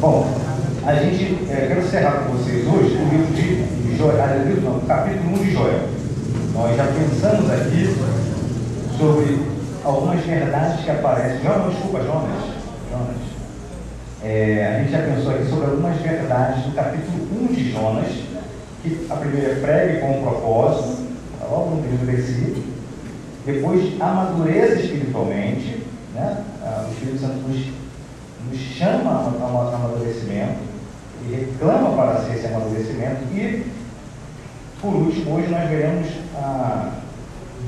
Bom, a gente, é, quero encerrar com vocês hoje o livro de Joel, livro não, capítulo 1 de Joel. Nós já pensamos aqui sobre algumas verdades que aparecem. Jonas, desculpa, Jonas. Jonas. É, a gente já pensou aqui sobre algumas verdades do capítulo 1 de Jonas, que a primeira é pregue com um propósito, tá logo no primeiro versículo, depois amadureça espiritualmente, né? Ah, o Espírito Santo nos, nos chama a amadurecimento e reclama para si esse amadurecimento e, por último, hoje nós veremos a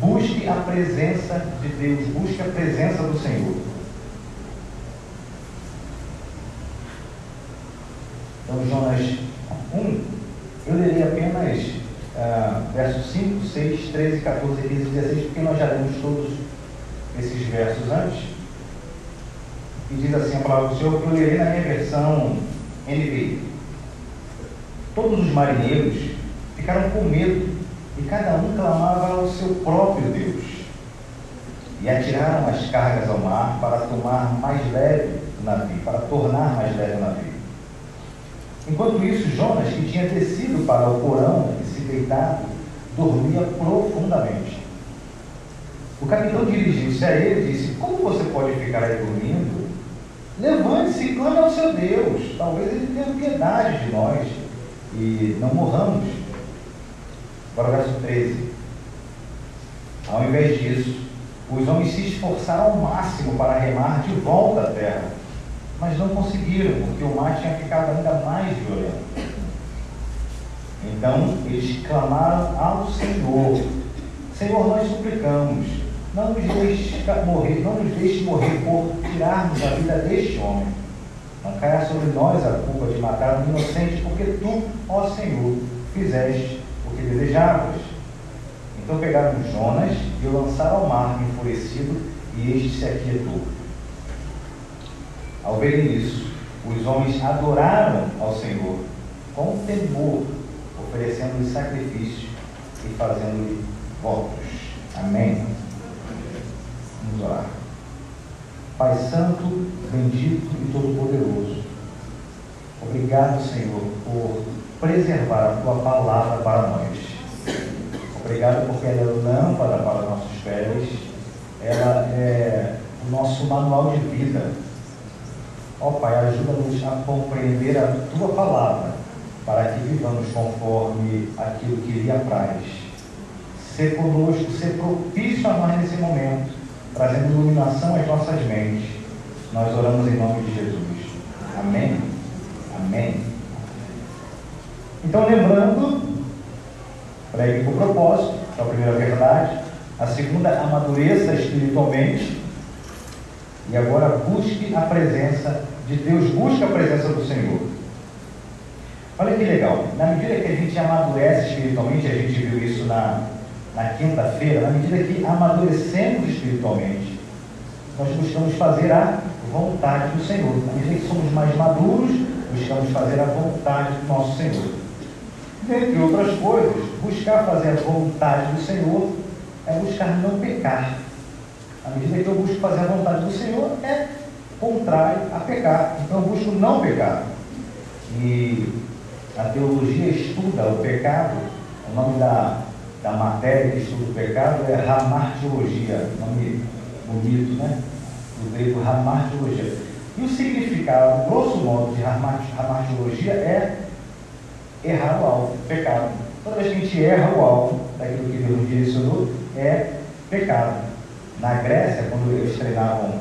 busque a presença de Deus, busque a presença do Senhor. Então, Jonas 1, eu lerei apenas uh, versos 5, 6, 13, 14, 15 e 16, porque nós já lemos todos esses versos antes. E diz assim a palavra do Senhor, que eu lerei na minha versão NVI. Todos os marinheiros ficaram com medo e cada um clamava ao seu próprio Deus. E atiraram as cargas ao mar para tomar mais leve o navio, para tornar mais leve o navio. Enquanto isso, Jonas, que tinha descido para o porão e se deitado, dormia profundamente. O capitão dirigiu-se a ele e disse: Como você pode ficar aí dormindo? Levante-se e clame ao seu Deus. Talvez ele tenha piedade de nós e não morramos. Agora, verso 13. Ao invés disso, os homens se esforçaram ao máximo para remar de volta à terra, mas não conseguiram, porque o mar tinha ficado ainda mais violento. Então eles clamaram ao Senhor: Senhor, nós suplicamos, não nos deixe morrer, não nos deixe morrer por tirarmos a vida deste homem. Não caia sobre nós a culpa de matar um inocente, porque tu, ó Senhor, fizeste o que desejavas. Então pegaram Jonas e o lançaram ao mar enfurecido, e este se aquietou. Ao verem isso, os homens adoraram ao Senhor com temor, oferecendo-lhe sacrifício e fazendo-lhe votos. Amém. Vamos orar. Pai Santo, bendito e todo-poderoso, obrigado, Senhor, por preservar a tua palavra para nós. Obrigado porque ela é lâmpada para nossos pés, ela é o nosso manual de vida. Ó oh, Pai, ajuda-nos a compreender a tua palavra, para que vivamos conforme aquilo que lhe apraz. Ser conosco, ser propício a nós nesse momento, trazendo iluminação às nossas mentes. Nós oramos em nome de Jesus. Amém. Amém. Então, lembrando, pregue com propósito, é a primeira verdade. A segunda, amadureça espiritualmente. E agora busque a presença de Deus, busque a presença do Senhor. Olha que legal, na medida que a gente amadurece espiritualmente, a gente viu isso na, na quinta-feira, na medida que amadurecemos espiritualmente, nós buscamos fazer a vontade do Senhor. Na medida que somos mais maduros, buscamos fazer a vontade do nosso Senhor. Dentre outras coisas, buscar fazer a vontade do Senhor é buscar não pecar. À medida que eu busco fazer a vontade do Senhor, é contrário a pecar. Então eu busco não pecar. E a teologia estuda o pecado, o nome da, da matéria que estuda o pecado é ramartiologia, nome bonito, né? Do grego ramartiologia. E o significado, grosso modo, de ramartiologia é errar o alvo, pecado. Toda vez que a gente erra o alvo daquilo que Deus direcionou, é pecado. Na Grécia, quando eles treinavam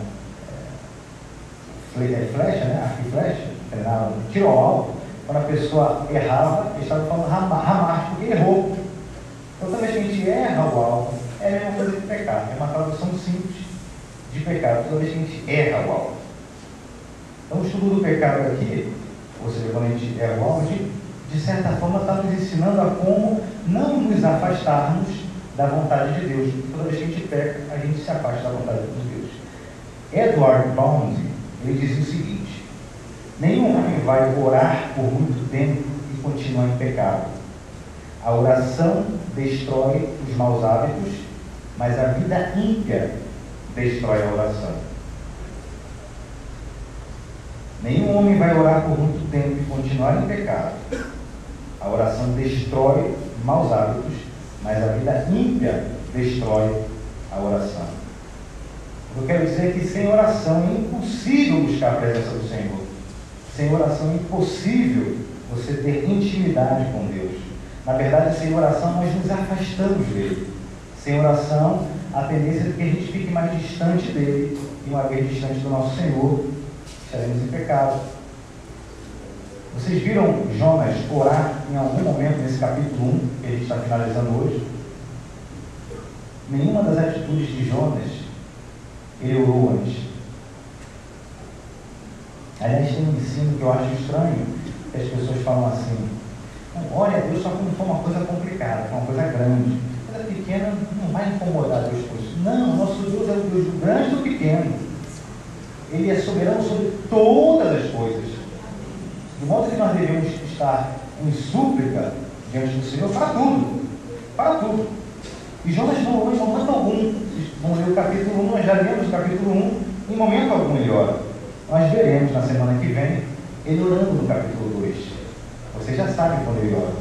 é, flecha, né? arco e flecha, treinavam tiro ao alvo, quando a pessoa errava, eles estavam falando ramar, porque errou. Então, vez que a gente erra o alvo, é a mesma coisa que pecado. É uma tradução simples de pecado, toda vez que a gente erra o alvo. Então, o estudo do pecado aqui, ou seja, quando a gente erra o alvo, gente de certa forma, está nos ensinando a como não nos afastarmos da vontade de Deus. Toda vez que a gente peca, a gente se afasta da vontade de Deus. Edward Bound, ele dizia o seguinte, nenhum homem vai orar por muito tempo e continuar em pecado. A oração destrói os maus hábitos, mas a vida ímpia destrói a oração. Nenhum homem vai orar por muito tempo e continuar em pecado. A oração destrói maus hábitos, mas a vida ímpia destrói a oração. Eu quero dizer que sem oração é impossível buscar a presença do Senhor. Sem oração é impossível você ter intimidade com Deus. Na verdade, sem oração nós nos afastamos dele. Sem oração, a tendência é que a gente fique mais distante dele. E uma vez distante do nosso Senhor, estaremos em pecado. Vocês viram Jonas orar em algum momento nesse capítulo 1, que a gente está finalizando hoje? Nenhuma das atitudes de Jonas ele orou antes. Aliás, tem um ensino que eu acho estranho, que as pessoas falam assim, olha a Deus só quando for uma coisa complicada, uma coisa grande. Coisa pequena não vai incomodar Deus com isso. Não, nosso Deus é o Deus do grande e do pequeno. Ele é soberano sobre todas as coisas. De modo que nós devemos estar em súplica diante do Senhor para tudo. Para tudo. E Jonas não orou em momento algum. Vamos ler o capítulo 1, nós já lemos o capítulo 1, em momento algum ele ora. Nós veremos na semana que vem ele orando no capítulo 2. Vocês já sabem quando ele ora.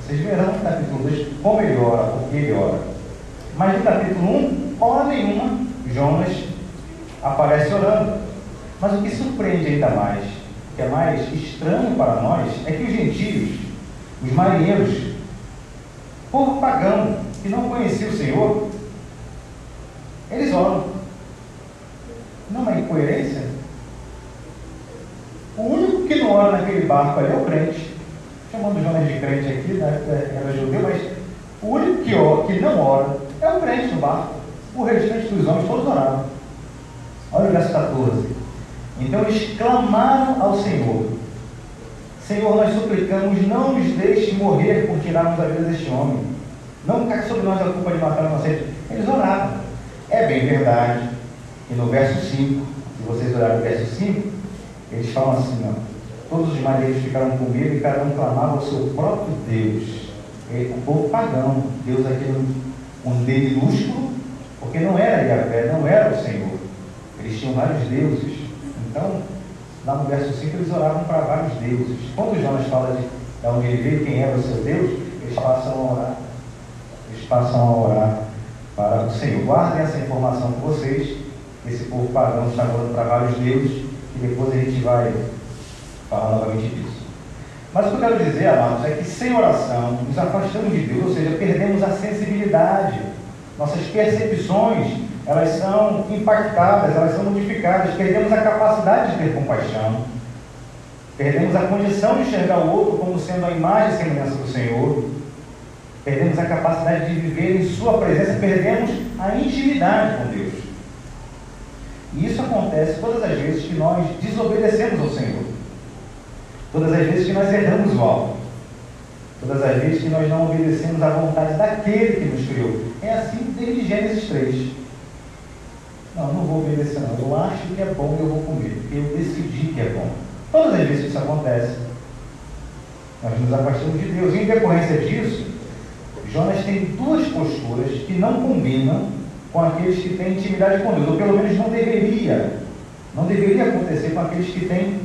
Vocês verão no capítulo 2 como ele ora, porque ele ora. Mas no capítulo 1, hora nenhuma, Jonas aparece orando. Mas o que surpreende ainda mais, que é mais estranho para nós, é que os gentios, os marinheiros, povo pagão, que não conhecia o Senhor, eles oram. Não é incoerência? O naquele barco ali é o crente. Chamando Jonas de crente aqui, né? era judeu, mas o único que, ora, que não ora é o crente no barco. O restante dos homens todos oraram. Olha o verso 14. Então eles clamaram ao Senhor. Senhor, nós suplicamos, não nos deixe morrer por tirarmos a vida deste homem. Não caia sobre nós a culpa de matar o inocente. Eles oravam. É bem verdade que no verso 5, se vocês olharem o verso 5, eles falam assim, ó, todos os marinheiros ficaram com medo e cada um clamava ao seu próprio Deus. o povo pagão, Deus aquele um D minúsculo, porque não era Yahvé, não era o Senhor. Eles tinham vários deuses. Então, lá no verso 5, eles oravam para vários deuses. Quando Jonas fala de, de onde ele veio, quem era o seu Deus, eles passam a orar. Eles passam a orar para o Senhor. Guardem essa informação com vocês. Esse povo pagão está orando para vários deuses e depois a gente vai falar novamente disso. Mas o que eu quero dizer, amados, é que sem oração nos afastamos de Deus, ou seja, perdemos a sensibilidade. Nossas percepções, elas são impactadas, elas são modificadas, perdemos a capacidade de ter compaixão, perdemos a condição de enxergar o outro como sendo a imagem e semelhança do Senhor, perdemos a capacidade de viver em Sua presença, perdemos a intimidade com Deus. E isso acontece todas as vezes que nós desobedecemos ao Senhor, todas as vezes que nós erramos o alvo, todas as vezes que nós não obedecemos à vontade daquele que nos criou. É assim desde Gênesis 3. Não, não vou obedecer não. Eu acho que é bom e eu vou comer, porque eu decidi que é bom. Todas as vezes que isso acontece, nós nos afastamos de Deus. E em decorrência disso, Jonas tem duas posturas que não combinam com aqueles que têm intimidade com Deus, ou pelo menos não deveria, não deveria acontecer com aqueles que têm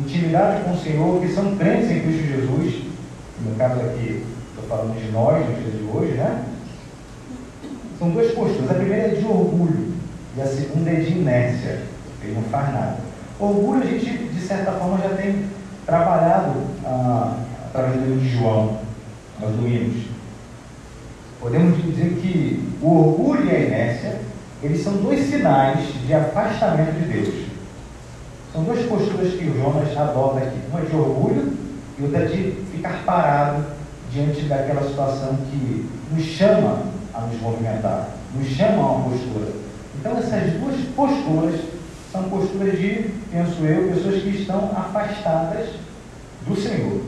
intimidade com o Senhor, que são crentes em Cristo Jesus. No caso aqui, estou falando de nós, no dia de hoje, né? São duas posturas. A primeira é de orgulho e a segunda é de inércia. Ele não faz nada. Orgulho a gente, de certa forma, já tem trabalhado ah, através do de João, nós domingos. Podemos dizer que o orgulho e a inércia, eles são dois sinais de afastamento de Deus. São duas posturas que o Jonas adota aqui. Uma de orgulho e outra de ficar parado diante daquela situação que nos chama a nos movimentar, nos chama a uma postura. Então essas duas posturas são posturas de, penso eu, pessoas que estão afastadas do Senhor.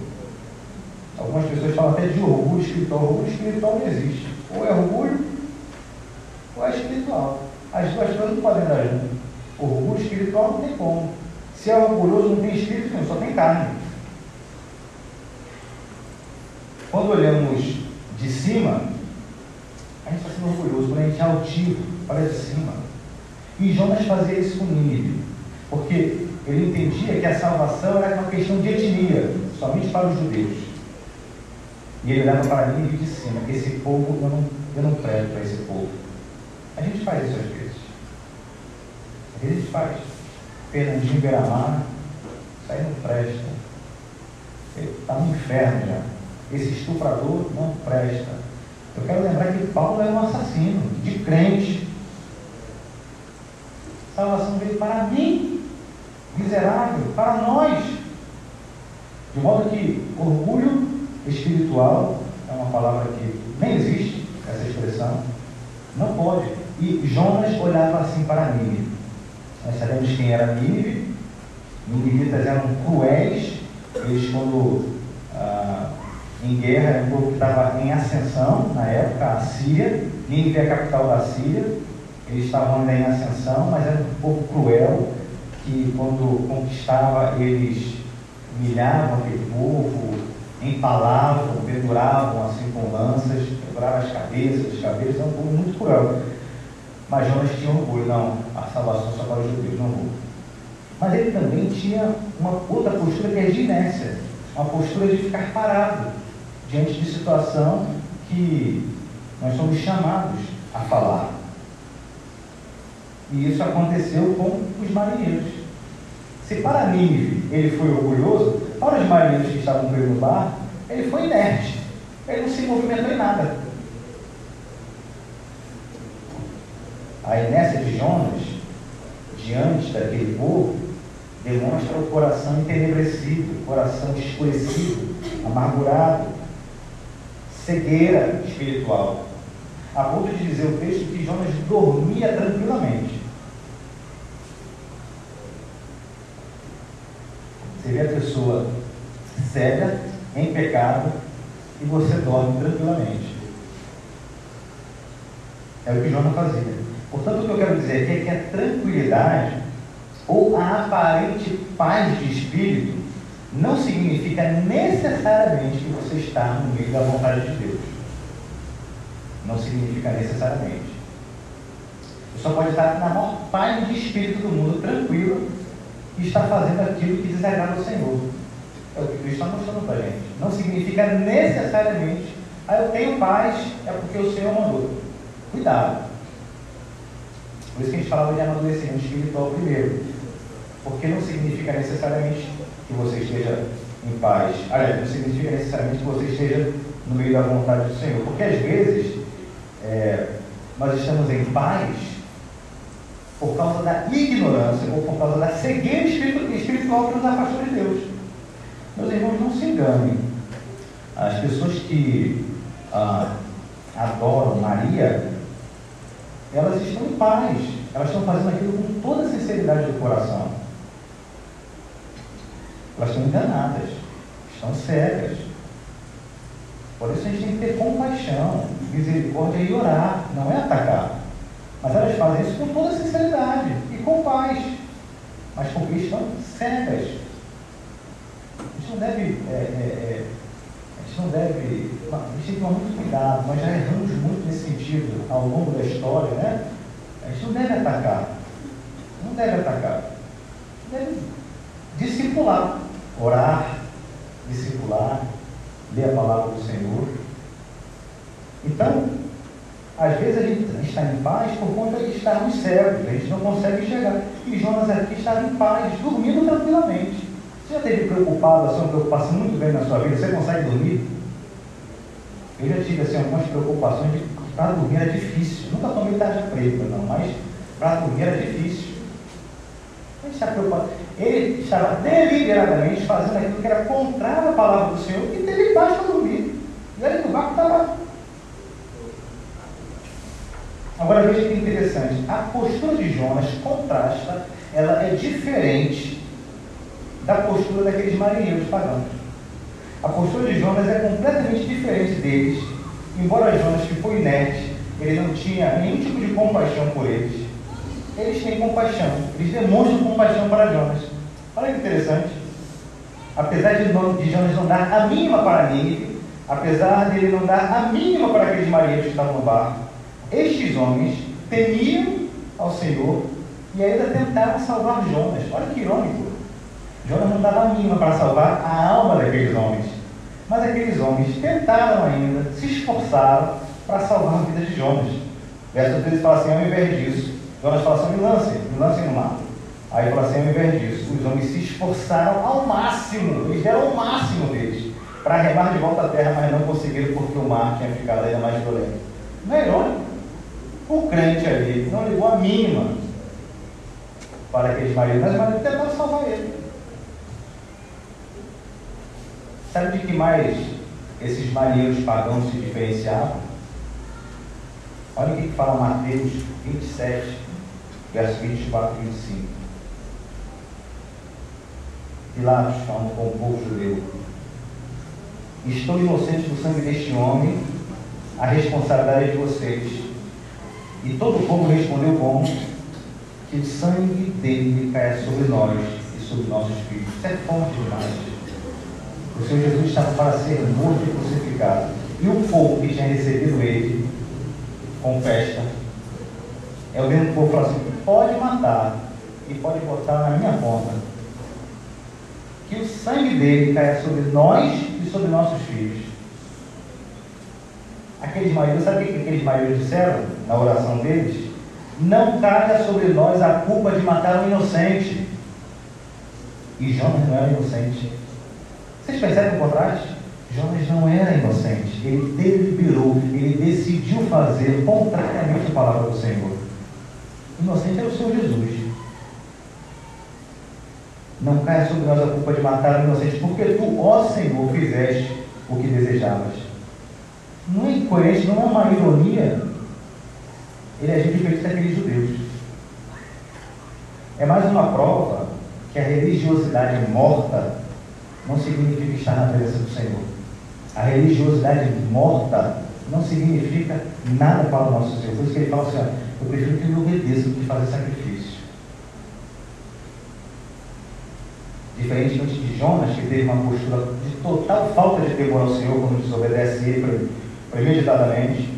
Algumas pessoas falam até de orgulho espiritual. Orgulho espiritual não existe. Ou é orgulho, ou é espiritual. As duas coisas não podem dar junto. Orgulho espiritual não tem como. Se é orgulhoso, não tem espírito nenhum, só tem carne. Quando olhamos de cima, a gente está sendo orgulhoso. Quando a gente é altivo, olha de cima. E Jonas fazia isso com Nínive. Porque ele entendia que a salvação era uma questão de etnia, somente para os judeus. E ele olhava para mim e disse assim, esse povo, eu não, eu não presto para esse povo. A gente faz isso às vezes. Às vezes faz. Fernandinho Beiramar, isso aí não presta. Ele está no inferno já. Esse estuprador não presta. Eu quero lembrar que Paulo era um assassino, de crente. Salvação veio para mim, miserável, para nós. De modo que orgulho espiritual é uma palavra que nem existe, essa expressão, não pode. E Jonas olhava assim para Nínive. Nós sabemos quem era Nínive. Ninivitas eram cruéis. Eles, quando ah, em guerra, era um povo que estava em ascensão na época, a Síria. Nínive é a capital da Síria. Eles estavam ainda em ascensão, mas era um povo cruel que, quando conquistava, eles humilhavam aquele povo, empalavam, penduravam assim com lanças, quebravam as cabeças, os cabelos, é um povo muito cruel. Mas Jonas tinha orgulho, não, a salvação só para os judeus, não vou. Mas ele também tinha uma outra postura que é de inércia, uma postura de ficar parado diante de situação que nós somos chamados a falar. E isso aconteceu com os marinheiros. Se para Nínive ele foi orgulhoso, para os marinheiros que estavam com ele no barco, ele foi inerte. Ele não se movimentou em nada. A inércia de Jonas, diante daquele povo, demonstra o coração entenebrecido, o coração escurecido, amargurado, cegueira espiritual. A ponto de dizer o texto que Jonas dormia tranquilamente. Você vê a pessoa cega, em pecado, e você dorme tranquilamente. É o que Jonas fazia. Portanto, o que eu quero dizer aqui é que a tranquilidade ou a aparente paz de espírito não significa necessariamente que você está no meio da vontade de Deus. Não significa necessariamente. Você só pode estar na maior paz de espírito do mundo, tranquilo, e está fazendo aquilo que desagrada ao Senhor. É o que Cristo está mostrando para a gente. Não significa necessariamente, ah, eu tenho paz, é porque o Senhor mandou. Cuidado. Por isso que a gente falava de amadurecimento espiritual primeiro. Porque não significa necessariamente que você esteja em paz. Aliás, não significa necessariamente que você esteja no meio da vontade do Senhor. Porque às vezes é, nós estamos em paz por causa da ignorância ou por causa da cegueira espiritual que nos afastou de Deus. Meus irmãos, não se enganem. As pessoas que ah, adoram Maria, elas estão em paz. Elas estão fazendo aquilo com toda a sinceridade do coração. Elas estão enganadas, estão cegas. Por isso a gente tem que ter compaixão, misericórdia e orar, não é atacar. Mas elas fazem isso com toda sinceridade e com paz, mas porque estão cegas. A gente não deve. É, é, é, gente não deve. A gente tem que tomar muito cuidado, nós já erramos muito nesse sentido ao longo da história, né? A gente não deve atacar. Não deve atacar. Deve discipular, orar, discipular, ler a palavra do Senhor. Então, às vezes a gente está em paz por conta de estarmos cegos, a gente não consegue enxergar. E Jonas aqui estava em paz, dormindo tranquilamente. Você já teve preocupado, assim, uma preocupação muito grande na sua vida? Você consegue dormir? Eu já tive assim, algumas preocupações de para dormir era difícil. Nunca tomei tarja preta, não, mas para dormir era difícil. Ele preocupado. Ele estava deliberadamente fazendo aquilo que era contrário à palavra do Senhor e teve paz para dormir. E ele no barco estava Agora veja que interessante, a postura de Jonas contrasta, ela é diferente da postura daqueles marinheiros pagãos. A postura de Jonas é completamente diferente deles, embora Jonas, foi inerte, ele não tinha nenhum tipo de compaixão por eles. Eles têm compaixão, eles demonstram compaixão para Jonas. Olha que interessante. Apesar de, de Jonas não dar a mínima para Nínive, apesar de ele não dar a mínima para aqueles marinheiros que estavam no barco, estes homens temiam ao Senhor e ainda tentaram salvar Jonas. Olha que irônico. Jonas não dava a mínima para salvar a alma daqueles homens. Mas aqueles homens tentaram ainda, se esforçaram para salvar a vida de Jonas. Verso 13 fala assim: ao invés disso, Jonas fala assim: me lancem, me lancem no mar. Aí fala assim: ao invés disso, os homens se esforçaram ao máximo, eles deram o máximo deles para remar de volta à terra, mas não conseguiram porque o mar tinha ficado ainda mais violento. Não é irônico? O crente ali não ligou a mínima para aqueles maridos, mas os maridos tentaram salvar ele. Sabe de que mais esses marinheiros pagãos se diferenciavam? Olha o que fala Mateus 27, verso 24 e 25. Pilatos falando com o povo judeu. Estou inocente do sangue deste homem, a responsabilidade é de vocês. E todo o povo respondeu como? Que o sangue dele caia sobre nós e sobre nossos filhos. Isso é forte demais. O Senhor Jesus estava para ser morto e crucificado. E o povo que tinha recebido ele, com festa, é o mesmo povo falou assim: pode matar e pode botar na minha conta. Que o sangue dele caia sobre nós e sobre nossos filhos. Aqueles maridos, sabe o que aqueles maridos disseram na oração deles? Não caia sobre nós a culpa de matar um inocente. E Jonas não era inocente. Vocês percebem o contraste? Jonas não era inocente, ele deliberou, ele decidiu fazer contrariamente a palavra do Senhor. Inocente é o Senhor Jesus. Não caia sobre nós a culpa de matar o inocente, porque tu, ó Senhor, fizeste o que desejavas. Não é incoerente, não é uma ironia. Ele agiu diferente daqueles judeus. É mais uma prova que a religiosidade morta não significa estar na presença do Senhor. A religiosidade morta não significa nada para o nosso Senhor. Por isso que ele fala assim: eu prefiro que eu obedeça do que fazer sacrifício. Diferentemente de Jonas, que teve uma postura de total falta de temor ao Senhor quando desobedece ele premeditadamente,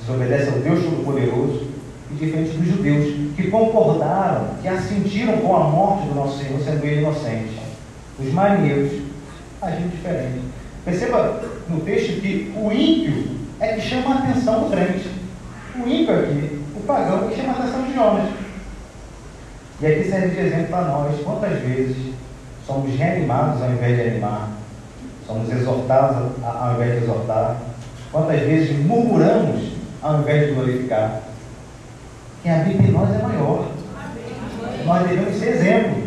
desobedece ao Deus Todo-Poderoso, e diferente dos judeus, que concordaram, que assentiram com a morte do nosso Senhor, sendo ele inocente os marinheiros agiram diferente. Perceba no texto que o ímpio é que chama a atenção do crente. O ímpio aqui, o pagão, é que chama a atenção de Jonas. E aqui serve de exemplo para nós quantas vezes somos reanimados ao invés de animar, somos exortados ao invés de exortar, quantas vezes murmuramos ao invés de glorificar. Que a vida em nós é maior. Nós devemos ser exemplo.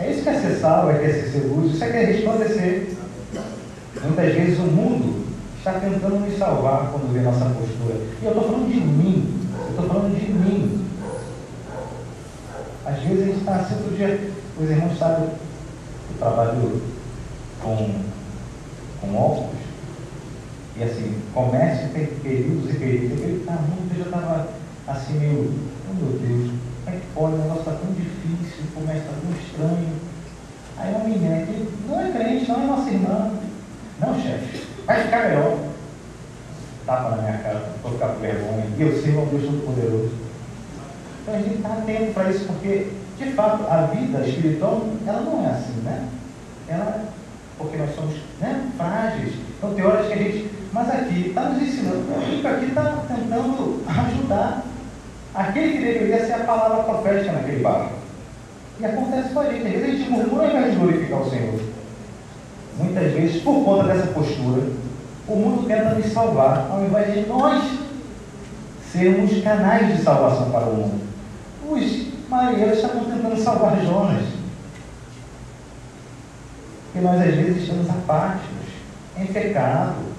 É isso que é ser salvo, é que é ser luz, isso é que é resplandecer. Muitas vezes o mundo está tentando nos salvar quando vê nossa postura. E eu estou falando de mim, eu estou falando de mim. Às vezes a gente está assim todo dia, os irmãos sabem, eu trabalho com, com óculos, e assim, comércio tem períodos e períodos, ele está muito, eu já estava assim meio, oh meu Deus, como é que pode? O negócio está tão difícil, o comércio está tão estranho. Aí uma menina que não é crente, não é nossa irmã. Não, chefe, vai ficar melhor. Tapa na minha cara, vou ficar com vergonha. E eu sirvo ao Deus Todo-Poderoso. Então a gente está atento para isso, porque, de fato, a vida espiritual, ela não é assim, né? Ela, porque nós somos né, frágeis. Então tem horas que a gente. Mas aqui, está nos ensinando. O aqui está tentando ajudar aquele que deveria ser a palavra profética naquele barco. E acontece com a gente, às vezes a gente murmura ao invés de glorificar o Senhor. Muitas vezes, por conta dessa postura, o mundo tenta nos salvar, ao invés de nós sermos canais de salvação para o mundo. Os marinheiros estavam tentando salvar Jonas. E nós, às vezes, estamos apáticos, em pecado,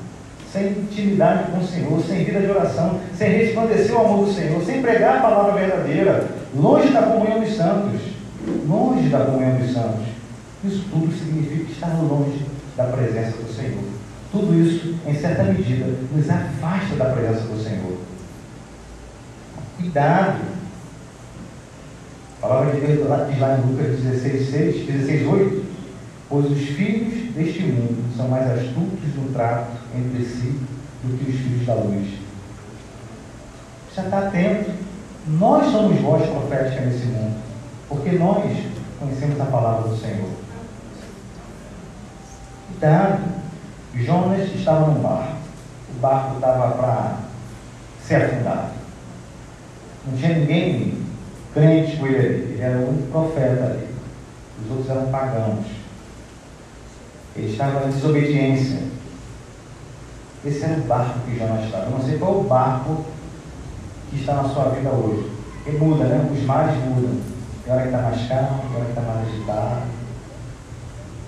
sem intimidade com o Senhor, sem vida de oração, sem resplandecer o amor do Senhor, sem pregar a palavra verdadeira, longe da comunhão dos santos, longe da comunhão dos santos. Isso tudo significa estar longe da presença do Senhor. Tudo isso, em certa medida, nos afasta da presença do Senhor. Cuidado! A palavra de Deus diz lá em Lucas 16, 6, 16, 8, pois os filhos deste mundo são mais astutos no trato entre si do que os filhos da luz. Já está atento. Nós somos voz profética nesse mundo. Porque nós conhecemos a palavra do Senhor. Então, Jonas estava num barco. O barco estava para ser afundado. Não tinha ninguém crente com ele ali. Ele era um profeta ali. Os outros eram pagãos. Ele estava em desobediência. Esse era o barco que Jonas estava. Eu não sei qual o barco que está na sua vida hoje. Ele muda, né? Os mares mudam. Tem hora que está mais calmo, tem hora que está mais agitado.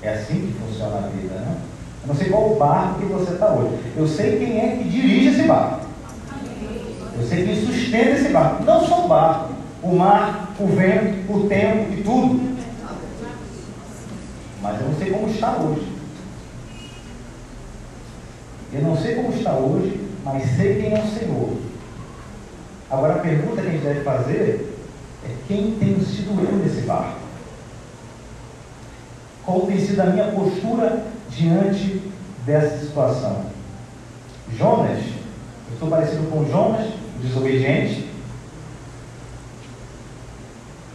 É assim que funciona a vida, né? Eu não sei qual o barco que você está hoje. Eu sei quem é que dirige esse barco. Eu sei quem sustenta esse barco. Não só o barco, o mar, o vento, o tempo e tudo. Mas eu não sei como está hoje. Eu não sei como está hoje, mas sei quem é o Senhor. Agora a pergunta que a gente deve fazer é quem tem sido eu nesse barco? Qual tem sido a minha postura diante dessa situação? Jonas, eu estou parecido com Jonas, desobediente.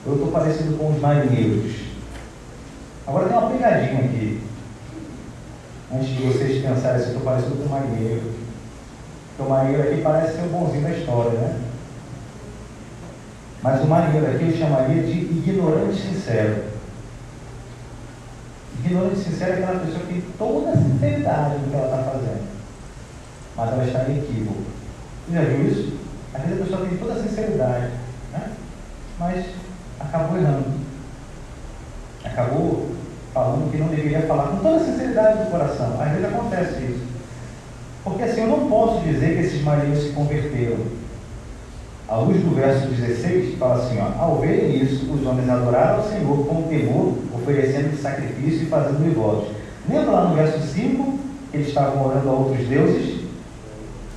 Eu estou parecido com os marinheiros. Agora tem uma pegadinha aqui. Antes de vocês pensarem se eu estou parecido com o marinheiro. Porque o marinheiro aqui parece ser o bonzinho da história, né? Mas o marinheiro aqui eu chamaria de ignorante sincero. Ignorante sincero é aquela pessoa que tem toda a sinceridade no que ela está fazendo. Mas ela está em equívoco. Você já viu isso? Às vezes a pessoa tem toda a sinceridade, né? mas acabou errando. Acabou falando que não deveria falar com toda a sinceridade do coração. Às vezes acontece isso. Porque assim, eu não posso dizer que esses marinheiros se converteram. À luz do verso 16, fala assim: ó, Ao verem isso, os homens adoraram ao Senhor com temor, oferecendo sacrifício e fazendo votos. Lembra lá no verso 5 que eles estavam orando a outros deuses?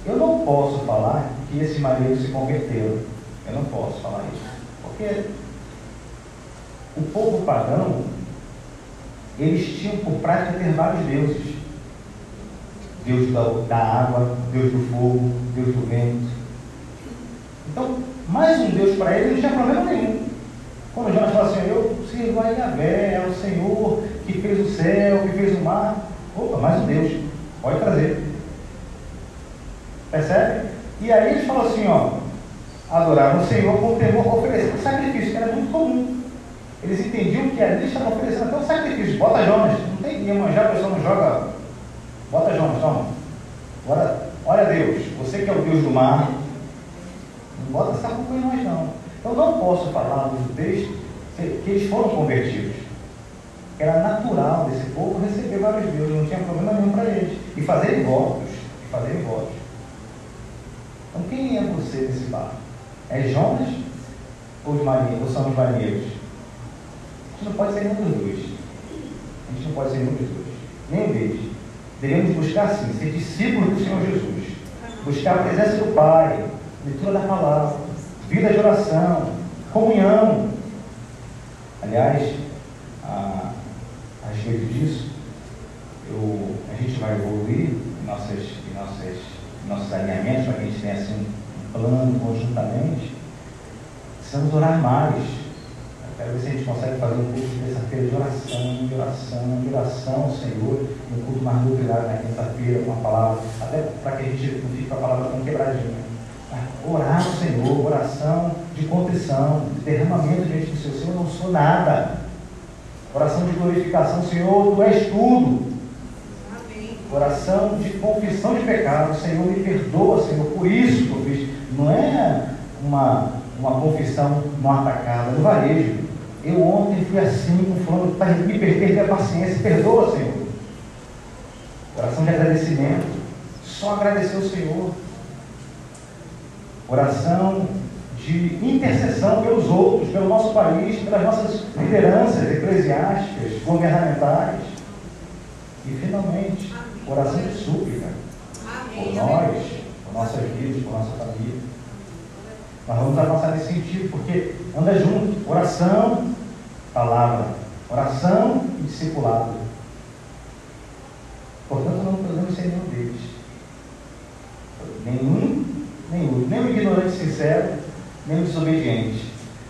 Eu não posso falar que esses marinheiros se converteram. Eu não posso falar isso. Porque o povo pagão, eles tinham por prática ter vários deuses. Deus da, da água, Deus do fogo, Deus do vento. Então, mais um Deus para ele não tinha problema nenhum. Quando Jonas fala assim, eu sirvo a Yahvé, é o Senhor que fez o céu, que fez o mar. Opa, mais um Deus. Pode trazer. Percebe? E aí eles falam assim, ó, adoraram o Senhor com temor, oferecendo sacrifício, que era muito comum. Eles entendiam que ali estavam oferecendo até um sacrifício. Bota Jonas, não tem que manjar, a pessoa não joga. Bota Jonas, toma. Agora, olha Deus, você que é o Deus do mar, não bota essa culpa em nós não. Eu não posso falar no texto que eles foram convertidos. Era natural desse povo receber vários deuses, não tinha problema nenhum para eles. E fazerem votos. E fazerem votos. Então quem é você nesse barco? É Jonas ou, os marinheiros, ou são os marinheiros? Gente não pode ser nenhum dos dois. A gente não pode ser nenhum dos dois. Nenhum deles. Devemos buscar sim, ser discípulos do Senhor Jesus. Buscar a presença do Pai, leitura da palavra, vida de oração, comunhão. Aliás, a, a respeito disso, eu, a gente vai evoluir em, nossas, em, nossas, em nossos alinhamentos para que a gente tenha assim, um plano conjuntamente. Precisamos orar mais. Quero ver se a gente consegue fazer um curso de terça-feira de oração, de oração, de oração Senhor, um culto mais nuclear na quinta-feira, com a palavra, até para que a gente não fique com a palavra tão quebradinha orar ao Senhor, oração de contrição, de derramamento diante do Senhor. Senhor, eu não sou nada. Oração de glorificação, Senhor, tu és tudo. Amém. Oração de confissão de pecado, Senhor, me perdoa, Senhor, por isso que eu fiz. Não é uma, uma confissão no atacada, no varejo. Eu ontem fui assim, com fulano, tá, me perder a paciência, perdoa, Senhor. Oração de agradecimento. Só agradecer ao Senhor oração de intercessão pelos outros, pelo nosso país, pelas nossas lideranças eclesiásticas, governamentais. E, finalmente, oração de súplica por nós, por nossas vidas, por nossa família. Nós vamos avançar nesse sentido, porque anda junto. Oração, palavra. Oração e discipulado. Portanto, não podemos ser nenhum deles. Nenhum o, nem o ignorante sincero, nem o desobediente,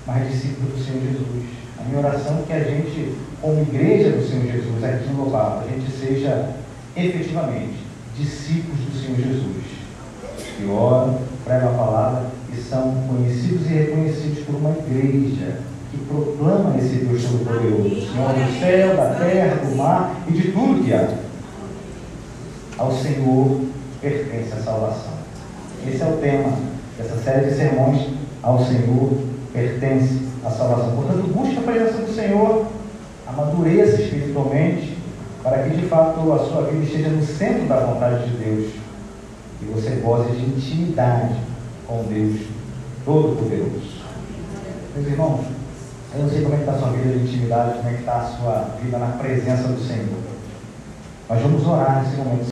mas discípulo do Senhor Jesus. A minha oração é que a gente, como igreja do Senhor Jesus, aqui no Lobato, a gente seja efetivamente discípulos do Senhor Jesus. Que oram, pregam a palavra e são conhecidos e reconhecidos por uma igreja que proclama esse Deus Todo-Poderoso, Senhor do céu, da terra, do mar e de tudo que há. Ao Senhor pertence a salvação. Esse é o tema dessa série de sermões. Ao Senhor pertence a salvação. Portanto, busque a presença do Senhor, amadureça espiritualmente, para que de fato a sua vida esteja no centro da vontade de Deus e você goze de intimidade com Deus Todo-Poderoso. Meus irmãos, eu não sei como é que está a sua vida de intimidade, como é que está a sua vida na presença do Senhor. Mas vamos orar nesse momento.